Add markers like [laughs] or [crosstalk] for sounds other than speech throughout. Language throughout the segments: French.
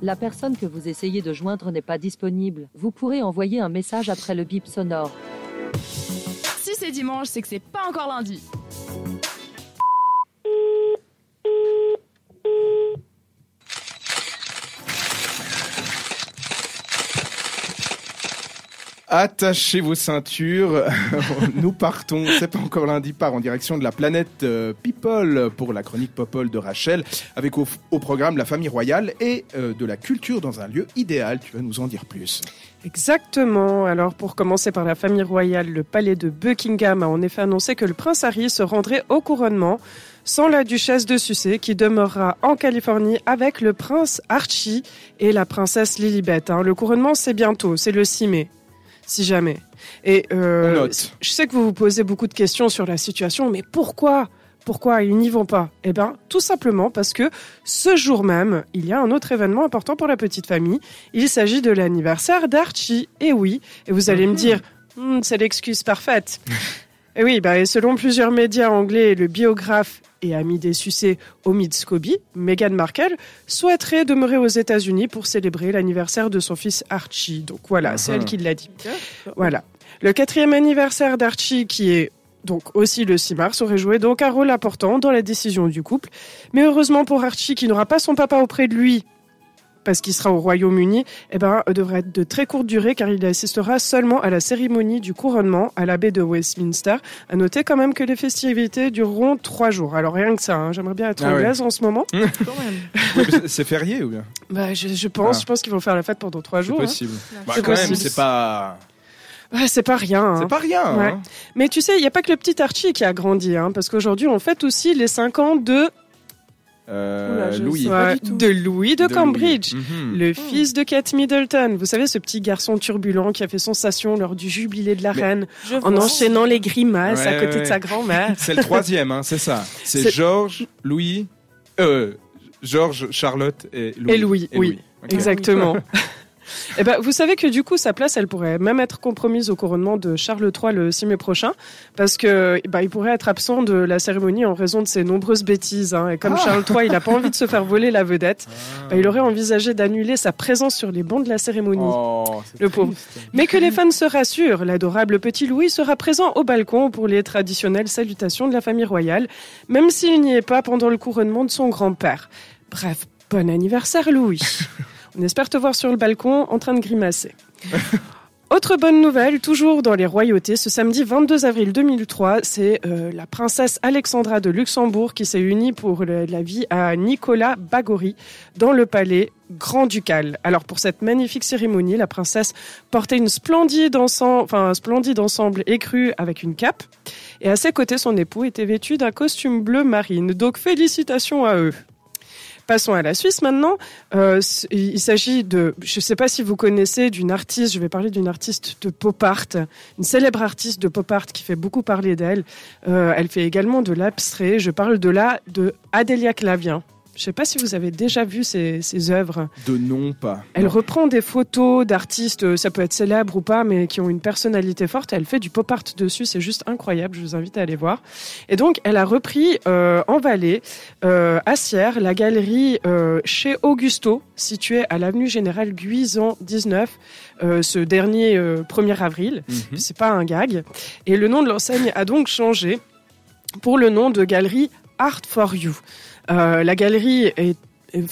La personne que vous essayez de joindre n'est pas disponible. Vous pourrez envoyer un message après le bip sonore. Si c'est dimanche, c'est que c'est pas encore lundi. Attachez vos ceintures, [laughs] nous partons, c'est pas encore lundi, part en direction de la planète euh, People pour la chronique Popol de Rachel, avec au, programme la famille royale et euh, de la culture dans un lieu idéal. Tu vas nous en dire plus. Exactement. Alors pour commencer par la famille royale, le palais de Buckingham a en effet annoncé que le prince Harry se rendrait au couronnement sans la duchesse de Sussex qui demeurera en Californie avec le prince Archie et la princesse Lilibet. hein. Le couronnement c'est bientôt, c'est le 6 mai si jamais. Et euh, je sais que vous vous posez beaucoup de questions sur la situation, mais pourquoi pourquoi ils n'y vont pas? Eh bien, tout simplement parce que ce jour même, il y a un autre événement important pour la petite famille. Il s'agit de l'anniversaire d'Archie. Et oui, et vous allez me dire, Hmm, c'est l'excuse parfaite. Et oui, bah, et selon plusieurs médias anglais, le biographe et ami des sucés Omid Scobie, Meghan Markle, souhaiterait demeurer aux États-Unis pour célébrer l'anniversaire de son fils Archie. Donc voilà, c'est elle qui l'a dit. Voilà. Le quatrième anniversaire d'Archie, qui est donc aussi le 6 mars, aurait joué donc un rôle important dans la décision du couple. Mais heureusement pour Archie, qui n'aura pas son papa auprès de lui, parce qu'il sera au Royaume-Uni, eh ben, euh, devrait être de très courte durée car il assistera seulement à la cérémonie du couronnement à l'abbaye de Westminster. À noter quand même que les festivités dureront trois jours. Alors rien que ça, hein, j'aimerais bien être Ah anglaise en ce moment. [laughs] C'est- férié ou bien? Bah, je, je pense, Ah. je pense qu'ils vont faire la fête pendant trois C'est jours. hein. Bah, C'est même, possible. c'est pas, Ouais, c'est pas rien. hein. c'est pas rien. Ouais. hein. Mais tu sais, il n'y a pas que le petit Archie qui a grandi, hein, parce qu'aujourd'hui on fête aussi les 5 ans de, Euh, Oula, je Louis. sais pas Ouais, du tout. de Louis de, De Cambridge. Louis. Mhm. Le fils de Kate Middleton, vous savez ce petit garçon turbulent qui a fait sensation lors du jubilé de la Mais- reine en vois. enchaînant les grimaces à côté ouais. de sa grand-mère. [laughs] C'est le troisième, hein, c'est ça. C'est Georges, Louis, euh, Georges, Charlotte et Louis. Et Louis, oui. Exactement. [laughs] Eh ben, vous savez que du coup, sa place, elle pourrait même être compromise au couronnement de Charles III le 6 mai prochain, parce que bah, il pourrait être absent de la cérémonie en raison de ses nombreuses bêtises. hein. Et comme Ah. Charles III, il n'a pas envie de se faire voler la vedette, bah, il aurait envisagé d'annuler sa présence sur les bancs de la cérémonie. Oh, Le pauvre. Mais que les fans se rassurent, l'adorable petit Louis sera présent au balcon pour les traditionnelles salutations de la famille royale, même s'il n'y est pas pendant le couronnement de son grand-père. Bref, bon anniversaire Louis. [laughs] On espère te voir sur le balcon en train de grimacer. [laughs] Autre bonne nouvelle, toujours dans les royautés, ce samedi 22 avril 2003, c'est euh, la princesse Alexandra de Luxembourg qui s'est unie pour la vie à Nicolas Bagory dans le palais grand-ducal. Alors pour cette magnifique cérémonie, la princesse portait une splendide un splendide ensemble écru avec une cape, et à ses côtés, son époux était vêtu d'un costume bleu marine. Donc félicitations à eux. Passons à la Suisse maintenant. Euh, il s'agit de, je ne sais pas si vous connaissez, d'une artiste. Je vais parler d'une artiste de pop art, une célèbre artiste de pop art qui fait beaucoup parler d'elle. Euh, elle fait également de l'abstrait. Je parle de là de Adélia Clavien. Je ne sais pas si vous avez déjà vu ses œuvres. De non pas. Elle Non. reprend des photos d'artistes, euh, ça peut être célèbre ou pas, mais qui ont une personnalité forte. Elle fait du pop art dessus, c'est juste incroyable. Je vous invite à aller voir. Et donc, elle a repris euh, en Valais, euh, à Sierre, la galerie euh, chez Augusto, située à l'avenue Général Guisan 19, euh, ce dernier euh, 1er avril. Mhm. C'est pas un gag. Et le nom de l'enseigne a donc changé pour le nom de galerie Art for You. Euh, la galerie est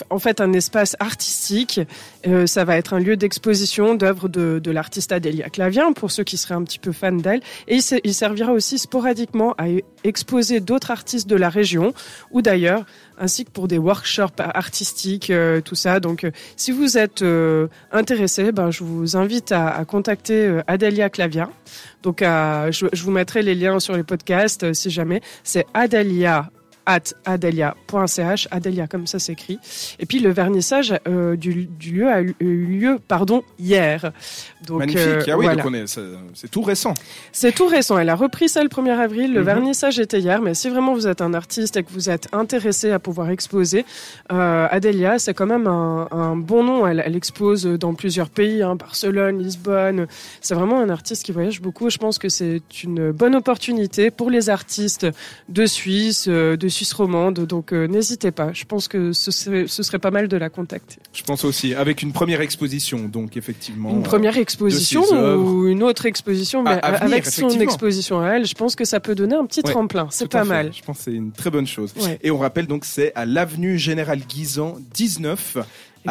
en fait un espace artistique. Euh, ça va être un lieu d'exposition d'œuvres de, l'artiste Adélia Clavien, pour ceux qui seraient un petit peu fans d'elle. Et il, se- il servira aussi sporadiquement à exposer d'autres artistes de la région ou d'ailleurs, ainsi que pour des workshops artistiques, euh, tout ça. Donc, si vous êtes intéressé, ben, je vous invite à, contacter Adélia Clavien. Donc, je, je vous mettrai les liens sur les podcasts si jamais. C'est Adelia at adelia.ch, Adelia comme ça s'écrit. Et puis le vernissage euh, du, du lieu a eu eu lieu pardon, hier. Donc, Magnifique. euh, ah oui, voilà. c'est tout récent. C'est tout récent. Elle a repris ça le 1er avril. Le Mhm. vernissage était hier. Mais si vraiment vous êtes un artiste et que vous êtes intéressé à pouvoir exposer, euh, Adelia, c'est quand même un, un bon nom. Elle, elle expose dans plusieurs pays, hein, Barcelone, Lisbonne. C'est vraiment un artiste qui voyage beaucoup. Je pense que c'est une bonne opportunité pour les artistes de Suisse, de Suisse romande. Donc euh, n'hésitez pas. Je pense que ce serait, ce serait pas mal de la contacter. Je pense aussi, avec une première exposition, donc effectivement. Une première exposition ses œuvres. ou une autre exposition, mais À- à venir, avec son exposition à elle, je pense que ça peut donner un petit Ouais, tremplin. C'est pas mal. Je pense que c'est une très bonne chose. Ouais. Et on rappelle donc c'est à l'avenue Général Guisan 19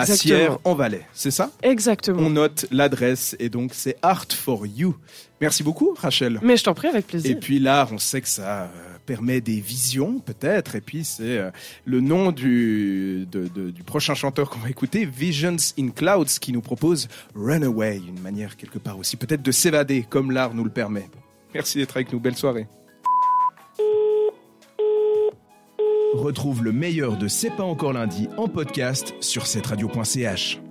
à. Sierre en Valais. C'est ça? Exactement. On note l'adresse et donc c'est Art for You. Merci beaucoup Rachel. Mais je t'en prie, avec plaisir. Et puis l'art, on sait que ça euh, permet des visions peut-être. Et puis c'est euh, le nom du, de- de- du prochain chanteur qu'on va écouter, Visions in Clouds, qui nous propose Runaway, une manière quelque part aussi peut-être de s'évader comme l'art nous le permet. Merci d'être avec nous. Belle soirée. Retrouve le meilleur de C'est pas encore lundi en podcast sur cetteradio.ch.